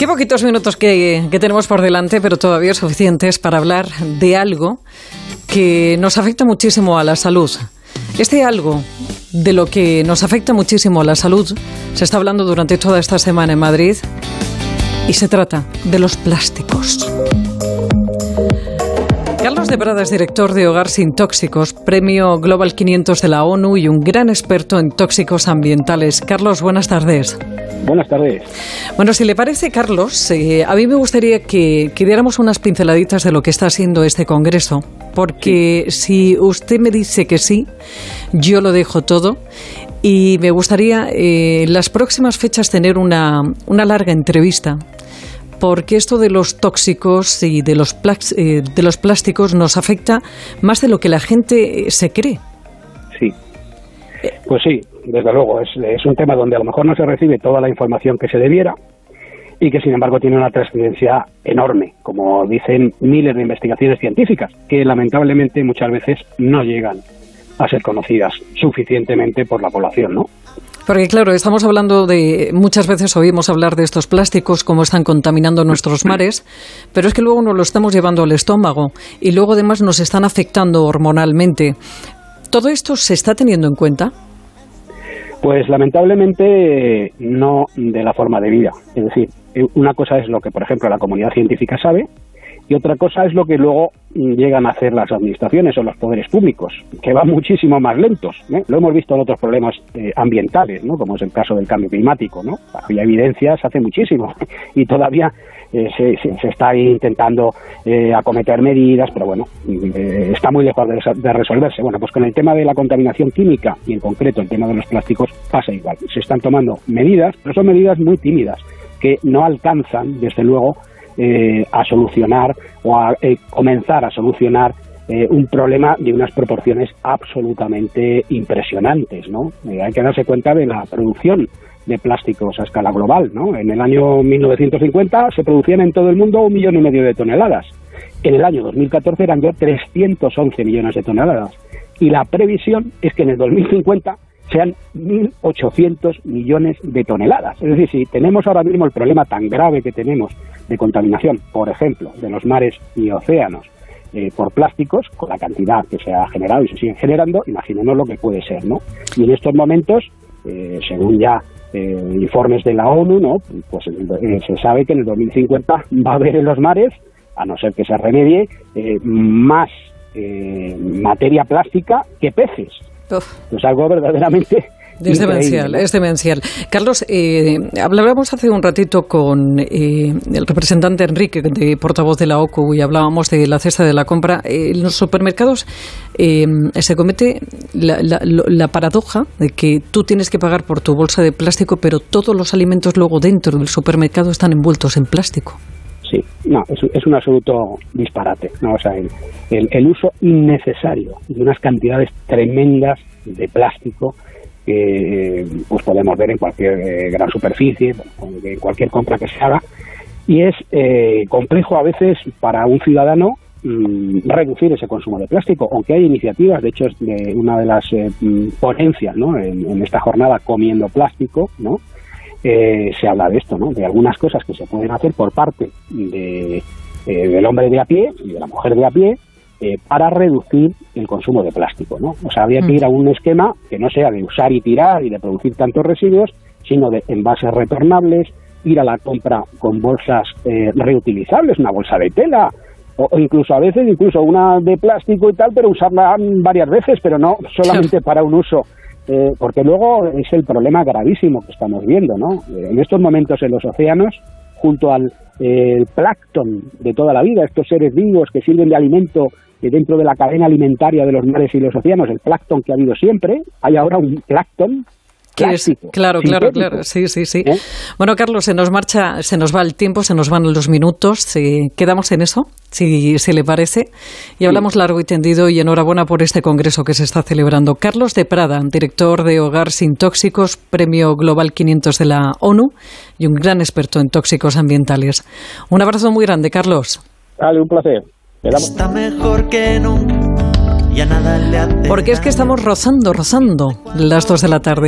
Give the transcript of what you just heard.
Qué poquitos minutos que, tenemos por delante, pero todavía suficientes para hablar de algo que nos afecta muchísimo a la salud. Este algo de lo que nos afecta muchísimo a la salud se está hablando durante toda esta semana en Madrid y se trata de los plásticos. Carlos de Prada es director de Hogar Sin Tóxicos, premio Global 500 de la ONU y un gran experto en tóxicos ambientales. Carlos, buenas tardes. Buenas tardes. Bueno, si le parece, Carlos, eh, a mí me gustaría que, que, diéramos unas pinceladitas de lo que está haciendo este Congreso, porque sí. si usted me dice que sí, yo lo dejo todo. Y me gustaría eh, en las próximas fechas tener una, una larga entrevista porque esto de los tóxicos y de los, eh, de plásticos nos afecta más de lo que la gente se cree. Sí. Pues sí, desde luego, es, un tema donde a lo mejor no se recibe toda la información que se debiera y que sin embargo tiene una trascendencia enorme, como dicen miles de investigaciones científicas, que lamentablemente muchas veces no llegan a ser conocidas suficientemente por la población, ¿no? Porque claro, estamos hablando de, muchas veces oímos hablar de estos plásticos, cómo están contaminando nuestros mares, pero es que luego nos lo estamos llevando al estómago y luego además nos están afectando hormonalmente. ¿Todo esto se está teniendo en cuenta? Pues lamentablemente no de la forma de vida. Es decir, una cosa es lo que, por ejemplo, la comunidad científica sabe y otra cosa es lo que luego llegan a hacer las administraciones o los poderes públicos, que van muchísimo más lentos. ¿eh? Lo hemos visto en otros problemas eh, ambientales, ¿no? como es el caso del cambio climático. ¿no? Había evidencias hace muchísimo y todavía eh, se, se, está intentando acometer medidas, pero bueno, está muy lejos de, resolverse. Bueno, pues con el tema de la contaminación química y en concreto el tema de los plásticos pasa igual. Se están tomando medidas, pero son medidas muy tímidas que no alcanzan, desde luego, eh, a solucionar o a eh, comenzar a solucionar eh, un problema de unas proporciones absolutamente impresionantes, ¿no? hay que darse cuenta de la producción de plásticos a escala global, ¿no? En el año 1950 se producían en todo el mundo un millón y medio de toneladas. En el año 2014 eran ya 311 millones de toneladas. Y la previsión es que en el 2050 sean 1.800 millones de toneladas. Es decir, si tenemos ahora mismo el problema tan grave que tenemos de contaminación, por ejemplo, de los mares y océanos, eh, por plásticos, con la cantidad que se ha generado y se sigue generando, imaginémonos lo que puede ser, ¿no? Y en estos momentos, eh, según ya eh, informes de la ONU, ¿no? Pues se sabe que en el 2050 va a haber en los mares, a no ser que se remedie, más materia plástica que peces. Uf. Es algo verdaderamente es demencial, es demencial. Carlos, eh, hablábamos hace un ratito con eh, el representante Enrique, de portavoz de la OCU, y hablábamos de la cesta de la compra. Eh, en los supermercados eh, se comete la, la, la, paradoja de que tú tienes que pagar por tu bolsa de plástico, pero todos los alimentos luego dentro del supermercado están envueltos en plástico. Sí, no, es, es un absoluto disparate. ¿no? O sea, el, el, uso innecesario de unas cantidades tremendas de plástico que pues podemos ver en cualquier eh, gran superficie, en cualquier compra que se haga, y es eh, complejo a veces para un ciudadano mmm, reducir ese consumo de plástico, aunque hay iniciativas, de hecho es de una de las eh, ponencias ¿no? en, en, esta jornada comiendo plástico, ¿no? Eh, se habla de esto, ¿no? de algunas cosas que se pueden hacer por parte de, eh, del hombre de a pie y de la mujer de a pie, eh, para reducir el consumo de plástico. ¿no? O sea, habría que ir a un esquema que no sea de usar y tirar y de producir tantos residuos, sino de envases retornables, ir a la compra con bolsas eh, reutilizables, una bolsa de tela, o, o, incluso a veces, incluso una de plástico y tal, pero usarla varias veces, pero no solamente para un uso. Eh, porque luego es el problema gravísimo que estamos viendo, ¿no? En estos momentos en los océanos, junto al eh, plancton de toda la vida, estos seres vivos que sirven de alimento dentro de la cadena alimentaria de los mares y los océanos, el plancton que ha habido siempre, hay ahora un plancton Plástico, claro, claro, claro, sí, sí, sí. ¿Eh? Bueno, Carlos, se nos marcha, se nos va el tiempo, se nos van los minutos, si quedamos en eso, si, si le parece, y hablamos sí. largo y tendido y enhorabuena por este congreso que se está celebrando. Carlos de Prada, director de Hogar Sin Tóxicos, Premio Global 500 de la ONU y un gran experto en tóxicos ambientales. Un abrazo muy grande, Carlos. Dale, un placer. Está mejor que nunca. Ya nada le hace Porque es que estamos rozando, rozando las dos de la tarde.